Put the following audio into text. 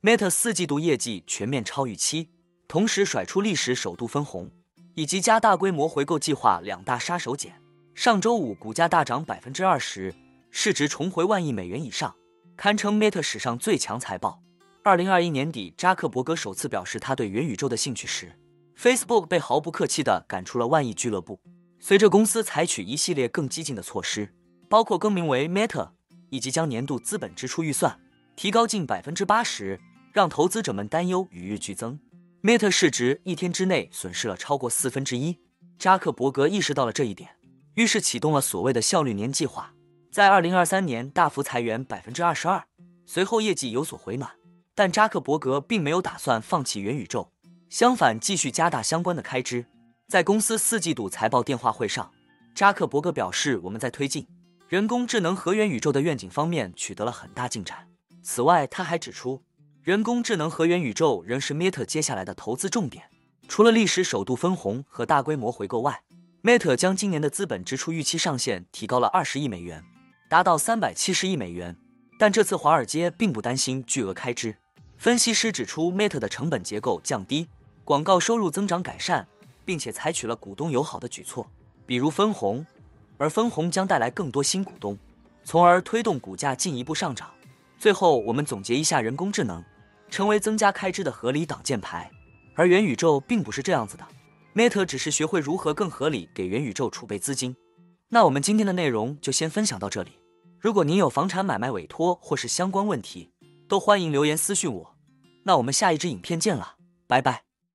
Meta 四季度业绩全面超预期，同时甩出历史首度分红，以及加大规模回购计划两大杀手锏。上周五股价大涨百分之二十，市值重回万亿美元以上，堪称 Meta 史上最强财报。二零二一年底，扎克伯格首次表示他对元宇宙的兴趣时，Facebook 被毫不客气地赶出了万亿俱乐部。随着公司采取一系列更激进的措施，包括更名为 Meta，以及将年度资本支出预算提高近百分之八十。让投资者们担忧与日俱增，Meta 市值一天之内损失了超过四分之一。扎克伯格意识到了这一点，于是启动了所谓的效率年计划，在二零二三年大幅裁员百分之二十二。随后业绩有所回暖，但扎克伯格并没有打算放弃元宇宙，相反继续加大相关的开支。在公司四季度财报电话会上，扎克伯格表示：“我们在推进人工智能和元宇宙的愿景方面取得了很大进展。”此外，他还指出。人工智能和元宇宙仍是 Meta 接下来的投资重点。除了历史首度分红和大规模回购外，Meta 将今年的资本支出预期上限提高了二十亿美元，达到三百七十亿美元。但这次华尔街并不担心巨额开支。分析师指出，Meta 的成本结构降低，广告收入增长改善，并且采取了股东友好的举措，比如分红，而分红将带来更多新股东，从而推动股价进一步上涨。最后，我们总结一下人工智能。成为增加开支的合理挡箭牌，而元宇宙并不是这样子的。Meta 只是学会如何更合理给元宇宙储备资金。那我们今天的内容就先分享到这里。如果您有房产买卖委托或是相关问题，都欢迎留言私信我。那我们下一支影片见了，拜拜。